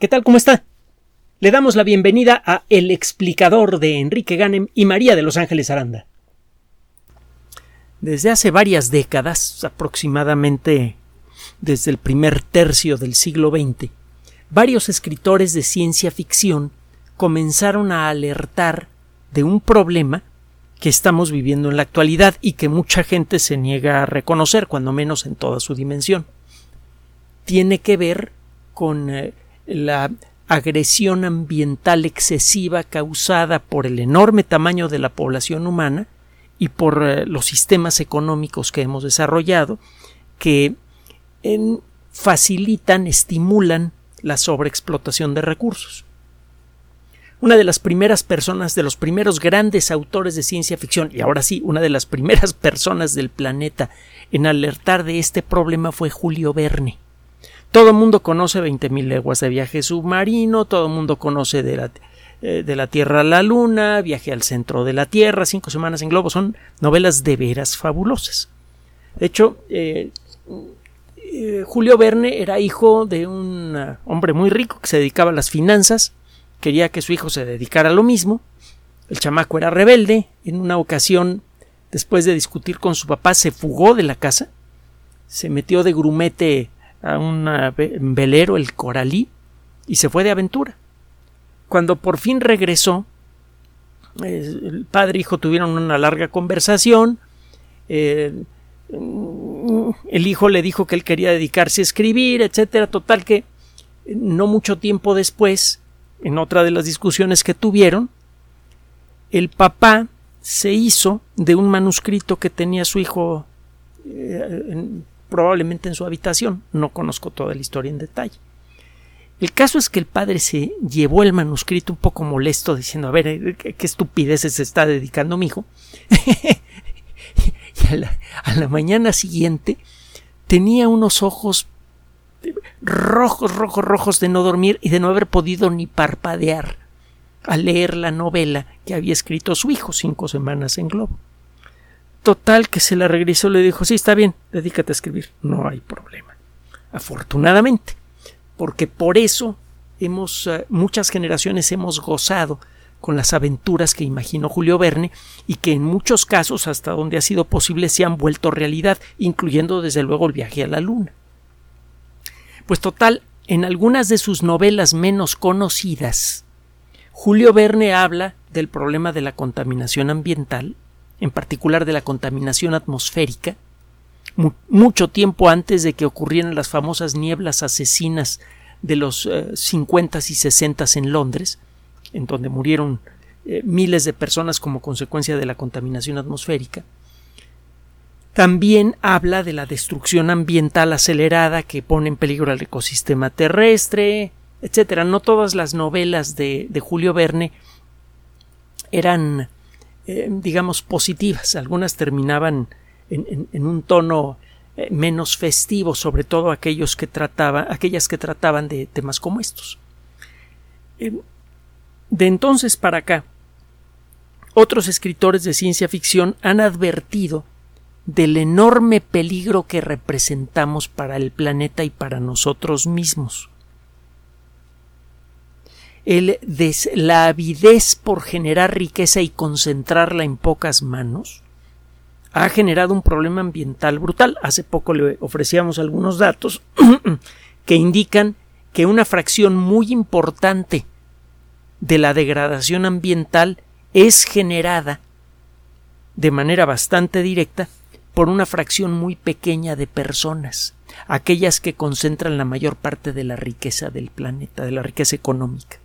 ¿Qué tal? ¿Cómo está? Le damos la bienvenida a El explicador de Enrique Ganem y María de Los Ángeles Aranda. Desde hace varias décadas, aproximadamente desde el primer tercio del siglo XX, varios escritores de ciencia ficción comenzaron a alertar de un problema que estamos viviendo en la actualidad y que mucha gente se niega a reconocer, cuando menos en toda su dimensión. Tiene que ver con eh, la agresión ambiental excesiva causada por el enorme tamaño de la población humana y por eh, los sistemas económicos que hemos desarrollado que facilitan, estimulan la sobreexplotación de recursos. Una de las primeras personas, de los primeros grandes autores de ciencia ficción, y ahora sí, una de las primeras personas del planeta en alertar de este problema fue Julio Verne. Todo el mundo conoce 20.000 leguas de viaje submarino, todo el mundo conoce de la, eh, de la Tierra a la Luna, viaje al centro de la Tierra, cinco semanas en globo, son novelas de veras fabulosas. De hecho, eh, eh, Julio Verne era hijo de un hombre muy rico que se dedicaba a las finanzas, quería que su hijo se dedicara a lo mismo, el chamaco era rebelde, en una ocasión, después de discutir con su papá, se fugó de la casa, se metió de grumete a un velero, el Coralí, y se fue de aventura. Cuando por fin regresó, el padre e hijo tuvieron una larga conversación. el hijo le dijo que él quería dedicarse a escribir, etcétera. Total que no mucho tiempo después, en otra de las discusiones que tuvieron, el papá se hizo de un manuscrito que tenía su hijo eh, probablemente en su habitación. No conozco toda la historia en detalle. El caso es que el padre se llevó el manuscrito un poco molesto, diciendo, a ver, eh, qué, estupideces se está dedicando mi hijo. y a la, a la mañana siguiente tenía unos ojos rojos, rojos, rojos de no dormir y de no haber podido ni parpadear al leer la novela que había escrito su hijo cinco semanas en globo. Total que se la regresó, le dijo, sí, está bien, dedícate a escribir. No hay problema. Afortunadamente, porque por eso hemos, eh, muchas generaciones hemos gozado con las aventuras que imaginó Julio Verne y que en muchos casos, hasta donde ha sido posible, se han vuelto realidad, incluyendo desde luego el viaje a la Luna. Pues total, en algunas de sus novelas menos conocidas, Julio Verne habla del problema de la contaminación ambiental en particular de la contaminación atmosférica, mucho tiempo antes de que ocurrieran las famosas nieblas asesinas de los 50 s y 60 s en Londres, en donde murieron eh, miles de personas como consecuencia de la contaminación atmosférica. También habla de la destrucción ambiental acelerada que pone en peligro al ecosistema terrestre, etc. No todas las novelas de, de Julio Verne eran eh, digamos, positivas. Algunas terminaban en, un tono eh, menos festivo, sobre todo aquellos que trataban, aquellas que trataban de temas como estos. Eh, de entonces para acá, otros escritores de ciencia ficción han advertido del enorme peligro que representamos para el planeta y para nosotros mismos el la avidez por generar riqueza y concentrarla en pocas manos ha generado un problema ambiental brutal. Hace poco le ofrecíamos algunos datos que indican que una fracción muy importante de la degradación ambiental es generada de manera bastante directa por una fracción muy pequeña de personas, aquellas que concentran la mayor parte de la riqueza del planeta, de la riqueza económica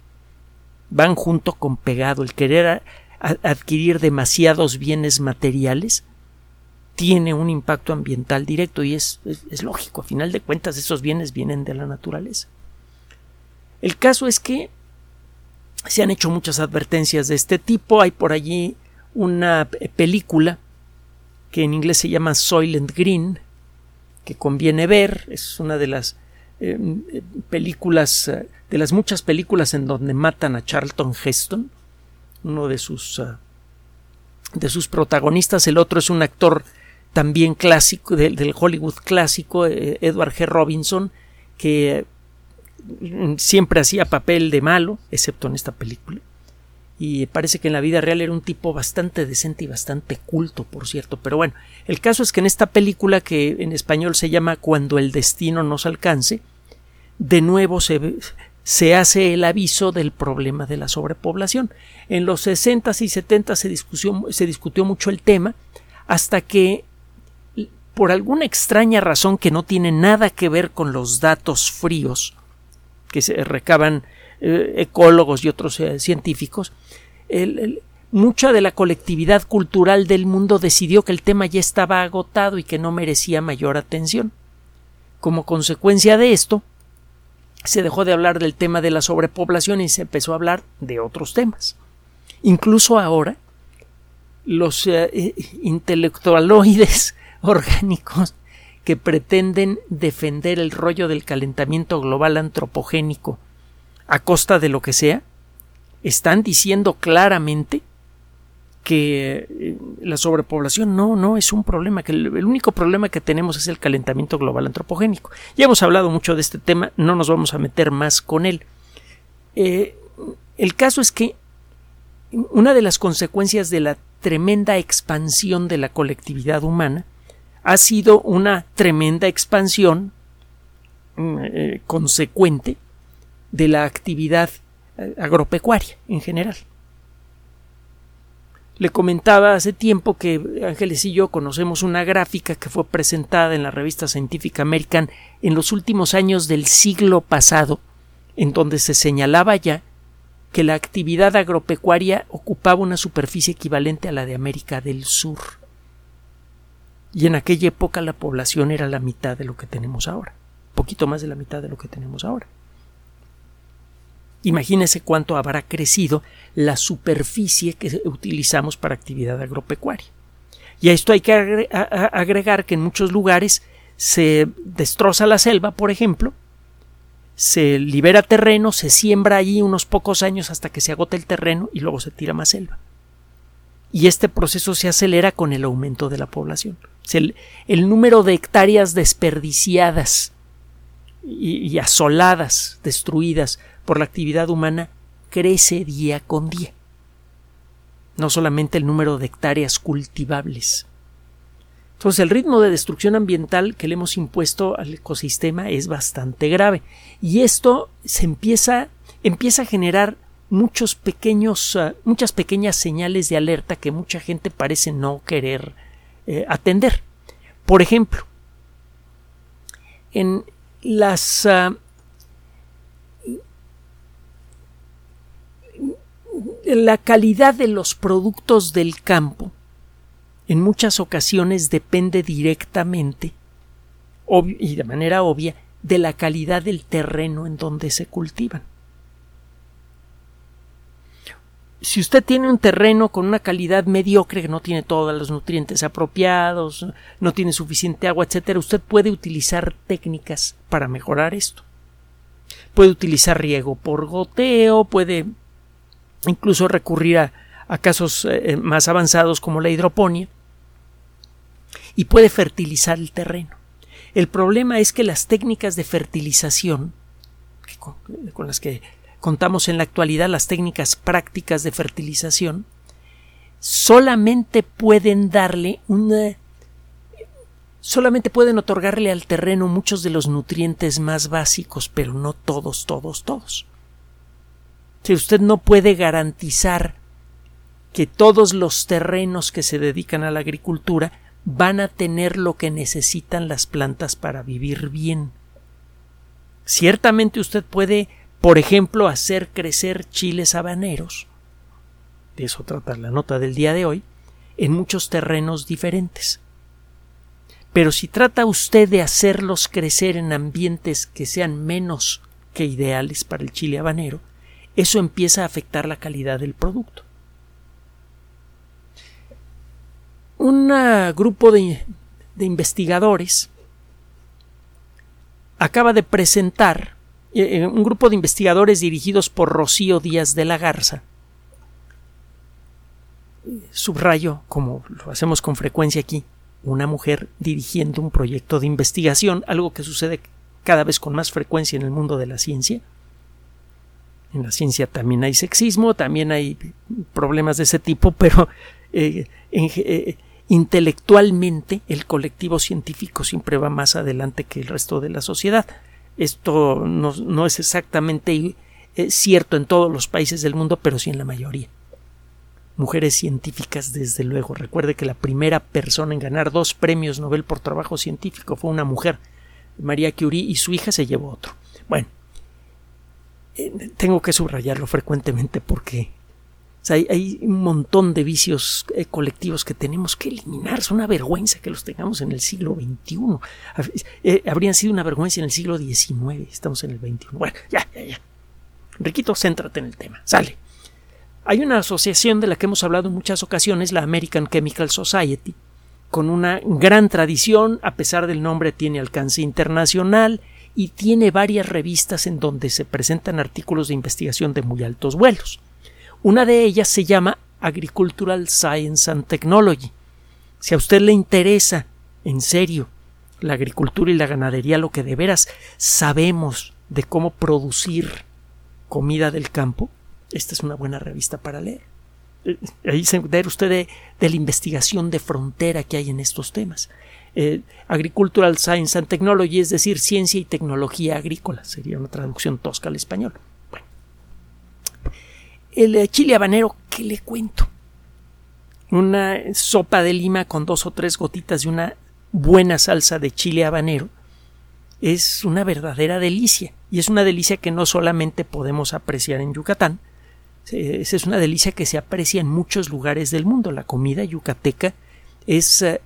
van junto con pegado. El querer adquirir demasiados bienes materiales tiene un impacto ambiental directo y es, es, lógico. A final de cuentas, esos bienes vienen de la naturaleza. El caso es que se han hecho muchas advertencias de este tipo. Hay por allí una película que en inglés se llama Soylent Green, que conviene ver. Es una de las eh, películas eh, de las muchas películas en donde matan a Charlton Heston, uno de sus ah, de sus protagonistas, el otro es un actor también clásico del, Hollywood clásico, eh, Edward G. Robinson, que siempre hacía papel de malo, excepto en esta película. Y parece que en la vida real era un tipo bastante decente y bastante culto, por cierto. Pero bueno, el caso es que en esta película, que en español se llama Cuando el destino nos alcance, de nuevo se, se hace el aviso del problema de la sobrepoblación. En los 60 y 70 se se discutió mucho el tema, hasta que por alguna extraña razón que no tiene nada que ver con los datos fríos que se recaban eh, ecólogos y otros eh, científicos, mucha de la colectividad cultural del mundo decidió que el tema ya estaba agotado y que no merecía mayor atención. Como consecuencia de esto, se dejó de hablar del tema de la sobrepoblación y se empezó a hablar de otros temas. Incluso ahora, los eh, intelectualoides orgánicos que pretenden defender el rollo del calentamiento global antropogénico a costa de lo que sea, están diciendo claramente que eh, la sobrepoblación no, no es un problema, que el, único problema que tenemos es el calentamiento global antropogénico. Ya hemos hablado mucho de este tema, no nos vamos a meter más con él. Eh, el caso es que una de las consecuencias de la tremenda expansión de la colectividad humana ha sido una tremenda expansión mm, eh, consecuente de la actividad eh, agropecuaria en general. Le comentaba hace tiempo que Ángeles y yo conocemos una gráfica que fue presentada en la revista Scientific American en los últimos años del siglo pasado, en donde se señalaba ya que la actividad agropecuaria ocupaba una superficie equivalente a la de América del Sur. Y en aquella época la población era la mitad de lo que tenemos ahora, poquito más de la mitad de lo que tenemos ahora. Imagínese cuánto habrá crecido la superficie que utilizamos para actividad agropecuaria. Y a esto hay que agregar que en muchos lugares se destroza la selva, por ejemplo, se libera terreno, se siembra allí unos pocos años hasta que se agota el terreno y luego se tira más selva. Y este proceso se acelera con el aumento de la población. El, el número de hectáreas desperdiciadas y asoladas, destruidas por la actividad humana crece día con día. No solamente el número de hectáreas cultivables. Entonces el ritmo de destrucción ambiental que le hemos impuesto al ecosistema es bastante grave. Y esto se empieza, empieza a generar muchos pequeños, ah, muchas pequeñas señales de alerta que mucha gente parece no querer eh, atender. Por ejemplo, en las ah, la calidad de los productos del campo en muchas ocasiones depende directamente y de manera obvia de la calidad del terreno en donde se cultivan. Si usted tiene un terreno con una calidad mediocre, que no tiene todos los nutrientes apropiados, no tiene suficiente agua, etcétera, usted puede utilizar técnicas para mejorar esto. Puede utilizar riego por goteo, puede incluso recurrir a, casos eh, más avanzados como la hidroponía y puede fertilizar el terreno. El problema es que las técnicas de fertilización con, las que contamos en la actualidad, las técnicas prácticas de fertilización, solamente pueden darle una solamente pueden otorgarle al terreno muchos de los nutrientes más básicos, pero no todos, todos, todos. Si usted no puede garantizar que todos los terrenos que se dedican a la agricultura van a tener lo que necesitan las plantas para vivir bien. Ciertamente usted puede, por ejemplo, hacer crecer chiles habaneros, de eso trata la nota del día de hoy, en muchos terrenos diferentes. Pero si trata usted de hacerlos crecer en ambientes que sean menos que ideales para el chile habanero, eso empieza a afectar la calidad del producto. Un grupo de, investigadores acaba de presentar eh, eh, un grupo de investigadores dirigidos por Rocío Díaz de la Garza. Subrayo, como lo hacemos con frecuencia aquí, una mujer dirigiendo un proyecto de investigación, algo que sucede cada vez con más frecuencia en el mundo de la ciencia. En la ciencia también hay sexismo, también hay problemas de ese tipo, pero eh, eh, intelectualmente el colectivo científico siempre va más adelante que el resto de la sociedad. Esto no, es exactamente eh, cierto en todos los países del mundo, pero sí en la mayoría. Mujeres científicas, desde luego. Recuerde que la primera persona en ganar dos premios Nobel por trabajo científico fue una mujer, María Curie, y su hija se llevó otro. Bueno, tengo que subrayarlo frecuentemente porque hay, un montón de vicios eh, colectivos que tenemos que eliminar. Es una vergüenza que los tengamos en el siglo XXI. Eh, habrían sido una vergüenza en el siglo XIX. Estamos en el XXI. Bueno, ya, ya, ya. Riquito, céntrate en el tema. Sale. Hay una asociación de la que hemos hablado en muchas ocasiones, la American Chemical Society, con una gran tradición, a pesar del nombre tiene alcance internacional y tiene varias revistas en donde se presentan artículos de investigación de muy altos vuelos. Una de ellas se llama Agricultural Science and Technology. Si a usted le interesa, en serio, la agricultura y la ganadería, lo que de veras sabemos de cómo producir comida del campo, esta es una buena revista para leer. Eh, ahí se entera usted de, la investigación de frontera que hay en estos temas. Eh, Agricultural Science and Technology, es decir, ciencia y tecnología agrícola, sería una traducción tosca al español. Bueno. El eh, chile habanero, ¿qué le cuento? Una sopa de lima con dos o tres gotitas de una buena salsa de chile habanero es una verdadera delicia. Y es una delicia que no solamente podemos apreciar en Yucatán, es una delicia que se aprecia en muchos lugares del mundo. La comida yucateca es eh,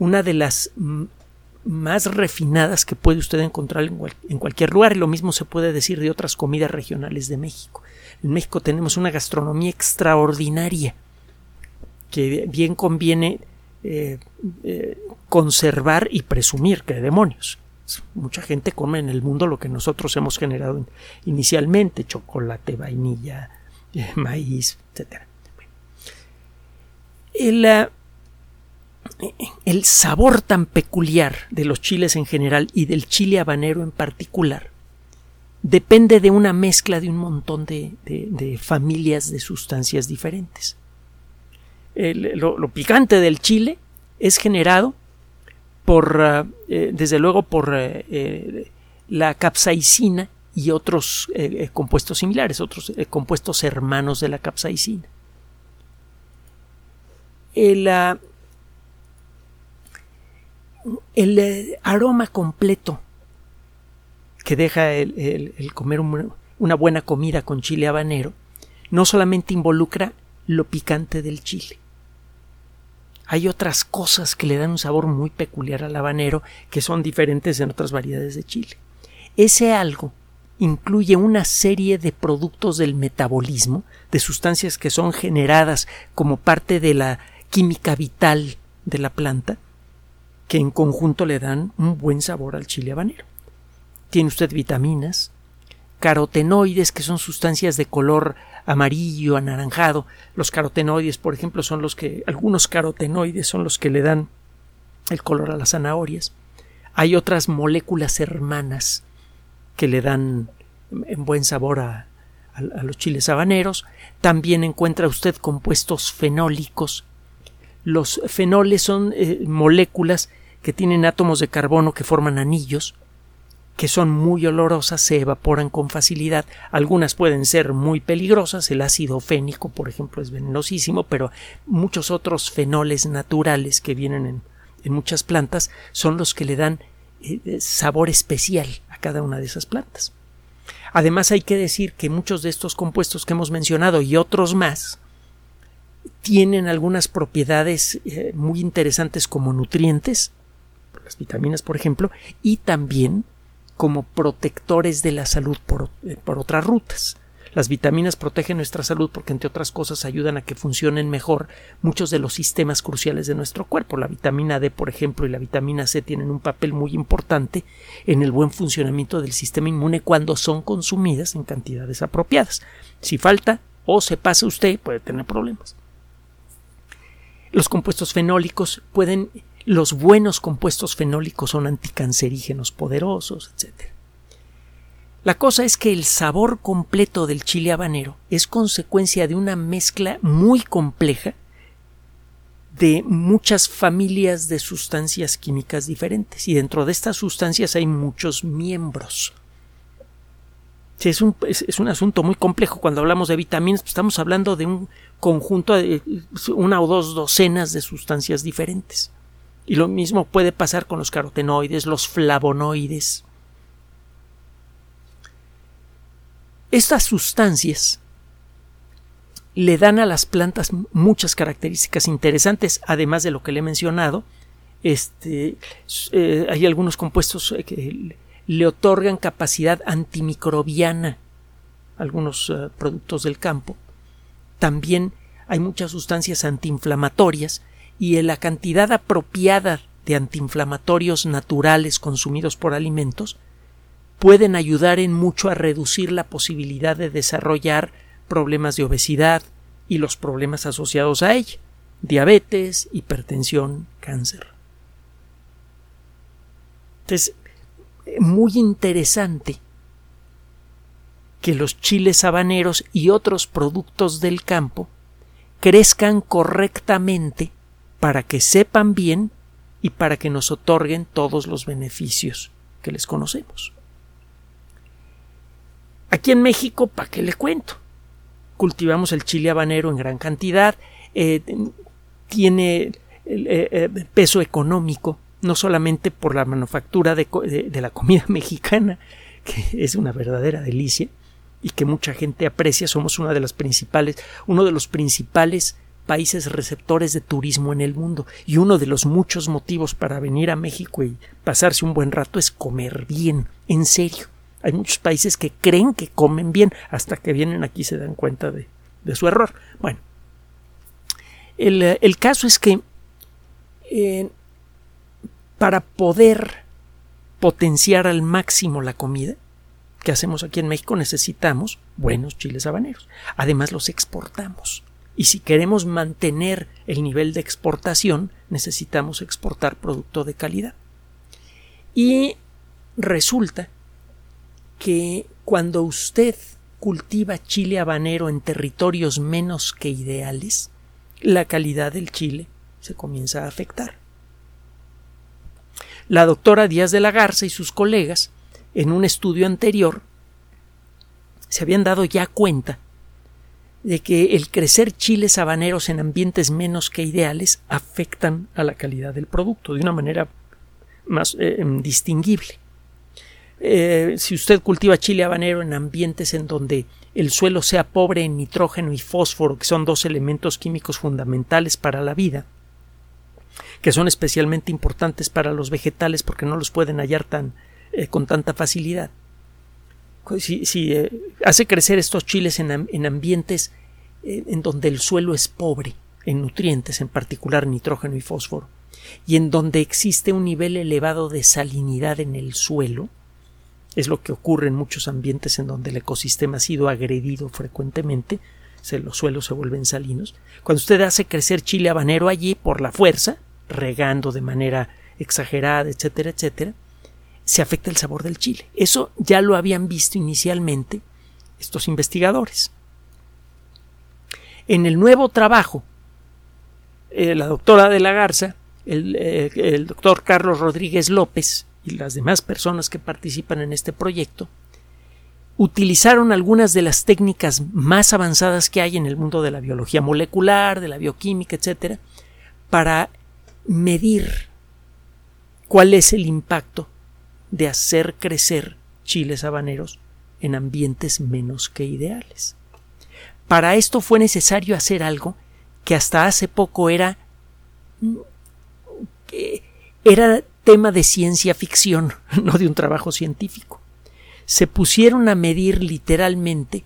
una de las más refinadas que puede usted encontrar en, cualquier lugar y lo mismo se puede decir de otras comidas regionales de México. En México tenemos una gastronomía extraordinaria que bien conviene eh, eh, conservar y presumir que demonios. Mucha gente come en el mundo lo que nosotros hemos generado inicialmente, chocolate, vainilla, eh, maíz, etc. El, el sabor tan peculiar de los chiles en general y del chile habanero en particular depende de una mezcla de un montón de, familias de sustancias diferentes. lo, picante del chile es generado por, eh, eh, desde luego, por eh, la capsaicina y otros compuestos similares, otros compuestos hermanos de la capsaicina. El, ah, el aroma completo que deja el, comer una buena comida con chile habanero no solamente involucra lo picante del chile. Hay otras cosas que le dan un sabor muy peculiar al habanero que son diferentes en otras variedades de chile. Ese algo incluye una serie de productos del metabolismo, de sustancias que son generadas como parte de la química vital de la planta, que en conjunto le dan un buen sabor al chile habanero. Tiene usted vitaminas, carotenoides, que son sustancias de color amarillo, anaranjado. Los carotenoides, por ejemplo, son los que, algunos carotenoides son los que le dan el color a las zanahorias. Hay otras moléculas hermanas que le dan en buen sabor a, los chiles habaneros. También encuentra usted compuestos fenólicos. Los fenoles son eh, moléculas que tienen átomos de carbono que forman anillos, que son muy olorosas, se evaporan con facilidad. Algunas pueden ser muy peligrosas, el ácido fénico, por ejemplo, es venenosísimo, pero muchos otros fenoles naturales que vienen en, muchas plantas son los que le dan eh, sabor especial a cada una de esas plantas. Además hay que decir que muchos de estos compuestos que hemos mencionado y otros más tienen algunas propiedades eh, muy interesantes como nutrientes, las vitaminas por ejemplo, y también como protectores de la salud eh, por, otras rutas. Las vitaminas protegen nuestra salud porque, entre otras cosas, ayudan a que funcionen mejor muchos de los sistemas cruciales de nuestro cuerpo. La vitamina D, por ejemplo, y la vitamina C tienen un papel muy importante en el buen funcionamiento del sistema inmune cuando son consumidas en cantidades apropiadas. Si falta o se pasa usted, puede tener problemas. Los compuestos fenólicos pueden los buenos compuestos fenólicos son anticancerígenos poderosos, etc. La cosa es que el sabor completo del chile habanero es consecuencia de una mezcla muy compleja de muchas familias de sustancias químicas diferentes y dentro de estas sustancias hay muchos miembros. Es un, es, un, asunto muy complejo cuando hablamos de vitaminas, pues estamos hablando de un conjunto de una o dos docenas de sustancias diferentes. Y lo mismo puede pasar con los carotenoides, los flavonoides. Estas sustancias le dan a las plantas muchas características interesantes, además de lo que le he mencionado. Este, eh, hay algunos compuestos eh, que le otorgan capacidad antimicrobiana, algunos eh, productos del campo. También hay muchas sustancias antiinflamatorias y la cantidad apropiada de antiinflamatorios naturales consumidos por alimentos pueden ayudar en mucho a reducir la posibilidad de desarrollar problemas de obesidad y los problemas asociados a ella, diabetes, hipertensión, cáncer. Es muy interesante que los chiles habaneros y otros productos del campo crezcan correctamente para que sepan bien y para que nos otorguen todos los beneficios que les conocemos. Aquí en México, ¿para qué le cuento? cultivamos el chile habanero en gran cantidad, eh, tiene eh, eh, peso económico, no solamente por la manufactura de, la comida mexicana, que es una verdadera delicia y que mucha gente aprecia, somos una de las principales, uno de los principales países receptores de turismo en el mundo y uno de los muchos motivos para venir a México y pasarse un buen rato es comer bien, en serio. Hay muchos países que creen que comen bien hasta que vienen aquí se dan cuenta de, su error. Bueno, el, caso es que eh, para poder potenciar al máximo la comida que hacemos aquí en México necesitamos buenos chiles habaneros. Además los exportamos. Y si queremos mantener el nivel de exportación, necesitamos exportar producto de calidad. Y resulta que cuando usted cultiva chile habanero en territorios menos que ideales, la calidad del chile se comienza a afectar. La doctora Díaz de la Garza y sus colegas, en un estudio anterior, se habían dado ya cuenta de que el crecer chiles habaneros en ambientes menos que ideales afectan a la calidad del producto de una manera más eh, distinguible. Eh, si usted cultiva chile habanero en ambientes en donde el suelo sea pobre en nitrógeno y fósforo, que son dos elementos químicos fundamentales para la vida, que son especialmente importantes para los vegetales porque no los pueden hallar tan, eh, con tanta facilidad. Si, eh, hace crecer estos chiles en, en ambientes en donde el suelo es pobre en nutrientes, en particular nitrógeno y fósforo, y en donde existe un nivel elevado de salinidad en el suelo, es lo que ocurre en muchos ambientes en donde el ecosistema ha sido agredido frecuentemente, los suelos se vuelven salinos. Cuando usted hace crecer chile habanero allí por la fuerza, regando de manera exagerada, etcétera, etcétera, se afecta el sabor del chile. Eso ya lo habían visto inicialmente estos investigadores. En el nuevo trabajo, eh, la doctora de la Garza, el, eh, el doctor Carlos Rodríguez López y las demás personas que participan en este proyecto utilizaron algunas de las técnicas más avanzadas que hay en el mundo de la biología molecular, de la bioquímica, etcétera, para medir cuál es el impacto de hacer crecer chiles habaneros en ambientes menos que ideales. Para esto fue necesario hacer algo que hasta hace poco era era tema de ciencia ficción, no de un trabajo científico. Se pusieron a medir literalmente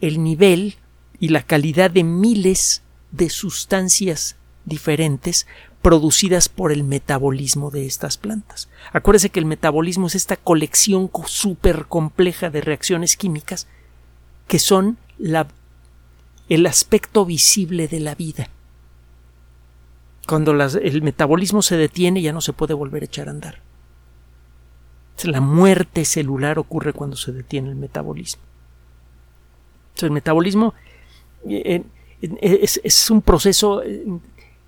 el nivel y la calidad de miles de sustancias diferentes producidas por el metabolismo de estas plantas. Acuérdese que el metabolismo es esta colección súper compleja de reacciones químicas que son la, el aspecto visible de la vida Cuando el metabolismo se detiene ya no se puede volver a echar a andar. La muerte celular ocurre cuando se detiene el metabolismo. el metabolismo eh, es, un proceso, eh,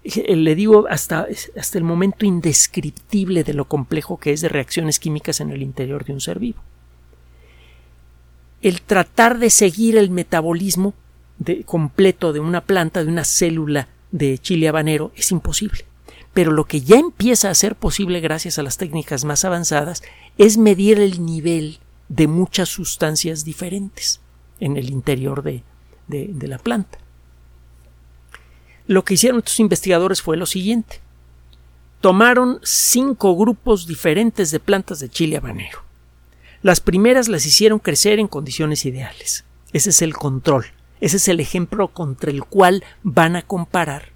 le digo, hasta, hasta el momento indescriptible de lo complejo que es de reacciones químicas en el interior de un ser vivo. El tratar de seguir el metabolismo completo de una planta, de una célula de chile habanero, es imposible. Pero lo que ya empieza a ser posible gracias a las técnicas más avanzadas es medir el nivel de muchas sustancias diferentes en el interior de, de la planta. Lo que hicieron estos investigadores fue lo siguiente. Tomaron cinco grupos diferentes de plantas de chile habanero. Las primeras las hicieron crecer en condiciones ideales. Ese es el control. Ese es el ejemplo contra el cual van a comparar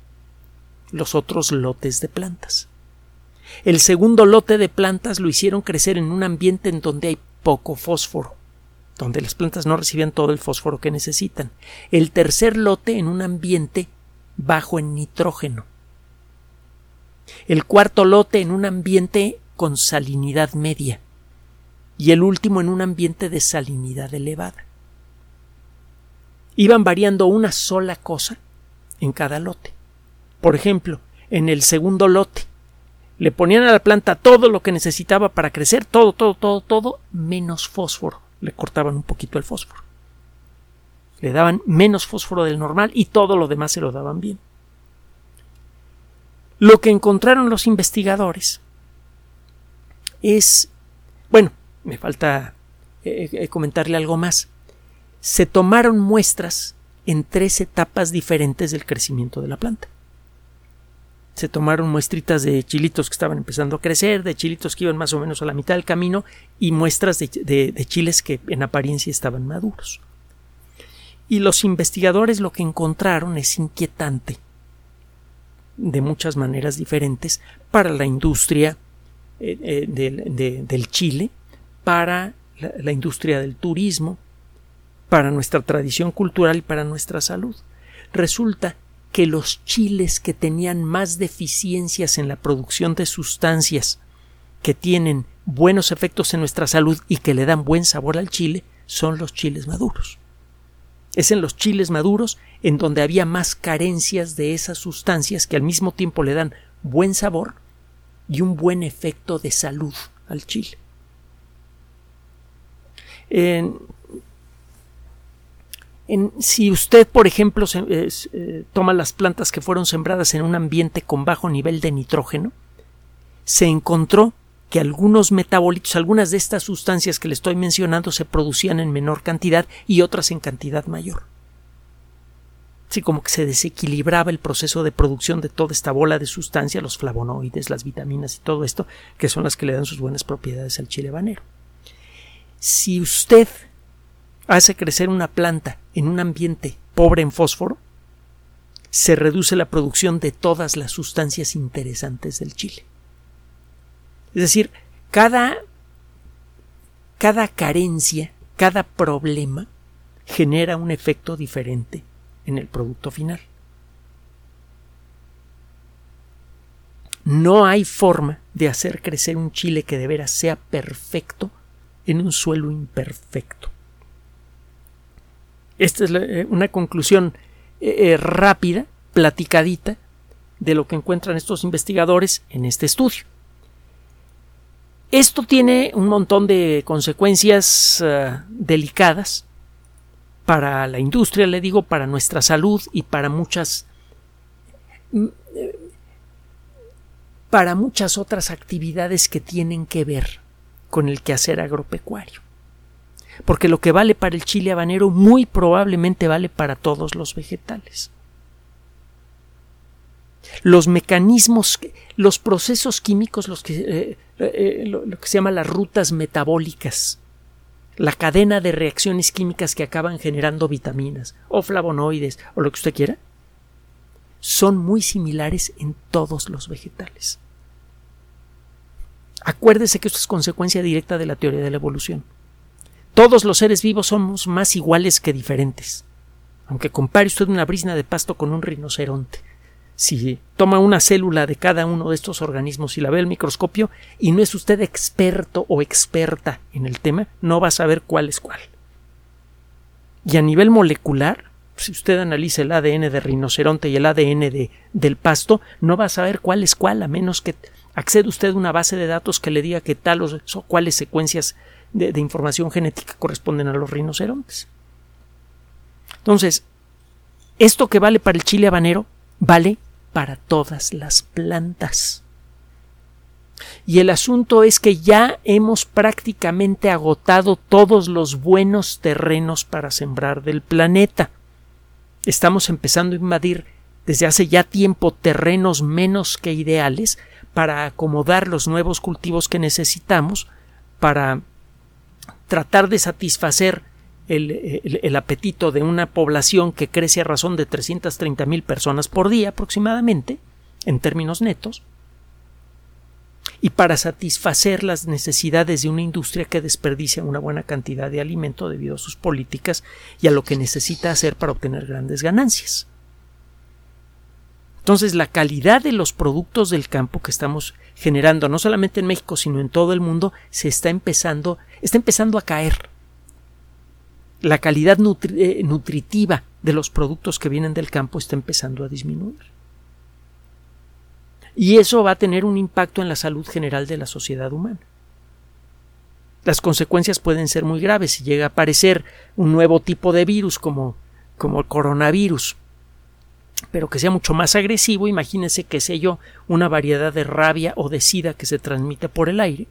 los otros lotes de plantas. El segundo lote de plantas lo hicieron crecer en un ambiente en donde hay poco fósforo, donde las plantas no recibían todo el fósforo que necesitan. El tercer lote en un ambiente bajo en nitrógeno. El cuarto lote en un ambiente con salinidad media. Y el último en un ambiente de salinidad elevada iban variando una sola cosa en cada lote. Por ejemplo, en el segundo lote le ponían a la planta todo lo que necesitaba para crecer, todo, todo, todo, todo, menos fósforo. Le cortaban un poquito el fósforo. Le daban menos fósforo del normal y todo lo demás se lo daban bien. Lo que encontraron los investigadores es, bueno, me falta eh, eh, comentarle algo más se tomaron muestras en tres etapas diferentes del crecimiento de la planta. Se tomaron muestritas de chilitos que estaban empezando a crecer, de chilitos que iban más o menos a la mitad del camino y muestras de, chiles que en apariencia estaban maduros. Y los investigadores lo que encontraron es inquietante de muchas maneras diferentes para la industria eh, eh, del, chile, para la industria del turismo, para nuestra tradición cultural y para nuestra salud. Resulta que los chiles que tenían más deficiencias en la producción de sustancias que tienen buenos efectos en nuestra salud y que le dan buen sabor al chile son los chiles maduros. Es en los chiles maduros en donde había más carencias de esas sustancias que al mismo tiempo le dan buen sabor y un buen efecto de salud al chile. En, si usted, por ejemplo, eh, toma las plantas que fueron sembradas en un ambiente con bajo nivel de nitrógeno, se encontró que algunos metabolitos, algunas de estas sustancias que le estoy mencionando se producían en menor cantidad y otras en cantidad mayor. Así como que se desequilibraba el proceso de producción de toda esta bola de sustancias, los flavonoides, las vitaminas y todo esto, que son las que le dan sus buenas propiedades al chile habanero. Si usted hace crecer una planta en un ambiente pobre en fósforo, se reduce la producción de todas las sustancias interesantes del chile. Es decir, cada, cada carencia, cada problema genera un efecto diferente en el producto final. No hay forma de hacer crecer un chile que de veras sea perfecto en un suelo imperfecto. Esta es eh, una conclusión eh, eh, rápida, platicadita, de lo que encuentran estos investigadores en este estudio. Esto tiene un montón de consecuencias delicadas para la industria, le digo, para nuestra salud y para muchas mm, para muchas otras actividades que tienen que ver con el quehacer agropecuario porque lo que vale para el chile habanero muy probablemente vale para todos los vegetales. Los mecanismos, los procesos químicos, los que, eh, eh, lo, que se llama las rutas metabólicas, la cadena de reacciones químicas que acaban generando vitaminas o flavonoides o lo que usted quiera, son muy similares en todos los vegetales. Acuérdese que esto es consecuencia directa de la teoría de la evolución. Todos los seres vivos somos más iguales que diferentes. Aunque compare usted una brisna de pasto con un rinoceronte, si toma una célula de cada uno de estos organismos y la ve al microscopio y no es usted experto o experta en el tema, no va a saber cuál es cuál. Y a nivel molecular, si usted analiza el ADN de rinoceronte y el ADN de, del pasto, no va a saber cuál es cuál, a menos que acceda usted a una base de datos que le diga que tal o cuáles secuencias de información genética corresponden a los rinocerontes. Entonces, esto que vale para el chile habanero vale para todas las plantas. Y el asunto es que ya hemos prácticamente agotado todos los buenos terrenos para sembrar del planeta. Estamos empezando a invadir desde hace ya tiempo terrenos menos que ideales para acomodar los nuevos cultivos que necesitamos para tratar de satisfacer el, apetito de una población que crece a razón de 330 mil personas por día aproximadamente, en términos netos, y para satisfacer las necesidades de una industria que desperdicia una buena cantidad de alimento debido a sus políticas y a lo que necesita hacer para obtener grandes ganancias. Entonces, la calidad de los productos del campo que estamos generando, no solamente en México, sino en todo el mundo, se está empezando, está empezando a caer la calidad eh, nutritiva de los productos que vienen del campo está empezando a disminuir. Y eso va a tener un impacto en la salud general de la sociedad humana. Las consecuencias pueden ser muy graves si llega a aparecer un nuevo tipo de virus como, como el coronavirus, pero que sea mucho más agresivo, imagínense que sé yo, una variedad de rabia o de sida que se transmite por el aire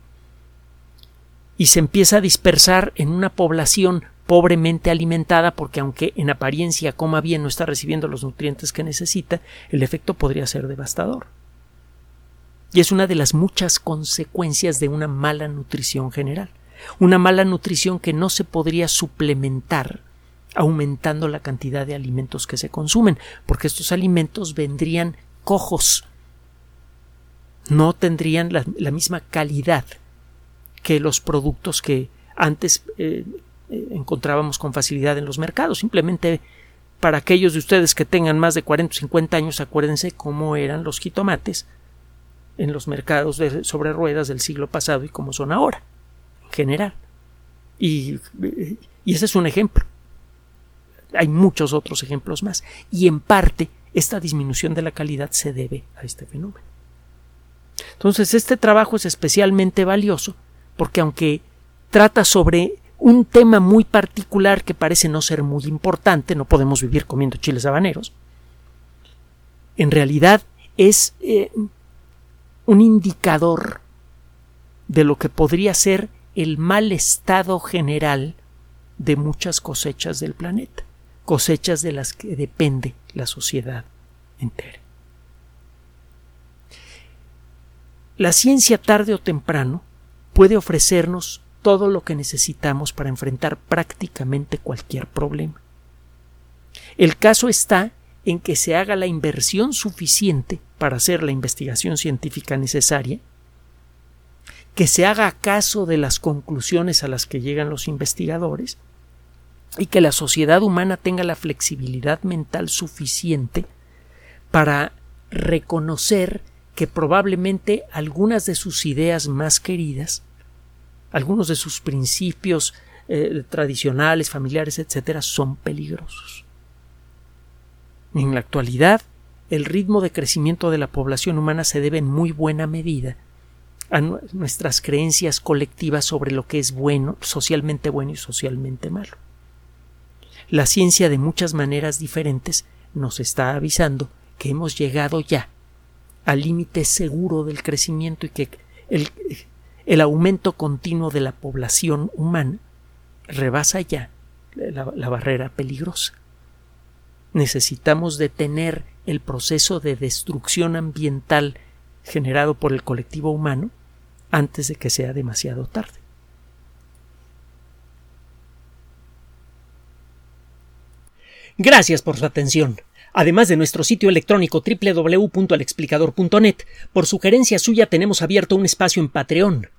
y se empieza a dispersar en una población pobremente alimentada porque aunque en apariencia coma bien no está recibiendo los nutrientes que necesita, el efecto podría ser devastador. Y es una de las muchas consecuencias de una mala nutrición general. Una mala nutrición que no se podría suplementar aumentando la cantidad de alimentos que se consumen, porque estos alimentos vendrían cojos, no tendrían la, misma calidad que los productos que antes eh, eh, encontrábamos con facilidad en los mercados. Simplemente para aquellos de ustedes que tengan más de 40 o 50 años, acuérdense cómo eran los jitomates en los mercados de, sobre ruedas del siglo pasado y cómo son ahora, en general. Y, y ese es un ejemplo. Hay muchos otros ejemplos más. Y en parte, esta disminución de la calidad se debe a este fenómeno. Entonces, este trabajo es especialmente valioso porque aunque trata sobre un tema muy particular que parece no ser muy importante, no podemos vivir comiendo chiles habaneros, en realidad es eh, un indicador de lo que podría ser el mal estado general de muchas cosechas del planeta, cosechas de las que depende la sociedad entera. La ciencia tarde o temprano puede ofrecernos todo lo que necesitamos para enfrentar prácticamente cualquier problema. El caso está en que se haga la inversión suficiente para hacer la investigación científica necesaria, que se haga caso de las conclusiones a las que llegan los investigadores y que la sociedad humana tenga la flexibilidad mental suficiente para reconocer que probablemente algunas de sus ideas más queridas algunos de sus principios eh, tradicionales, familiares, etcétera, son peligrosos. En la actualidad, el ritmo de crecimiento de la población humana se debe en muy buena medida a nuestras creencias colectivas sobre lo que es bueno, socialmente bueno y socialmente malo. La ciencia de muchas maneras diferentes nos está avisando que hemos llegado ya al límite seguro del crecimiento y que el, el aumento continuo de la población humana rebasa ya la, barrera peligrosa. Necesitamos detener el proceso de destrucción ambiental generado por el colectivo humano antes de que sea demasiado tarde. Gracias por su atención. Además de nuestro sitio electrónico www.alexplicador.net, por sugerencia suya tenemos abierto un espacio en Patreon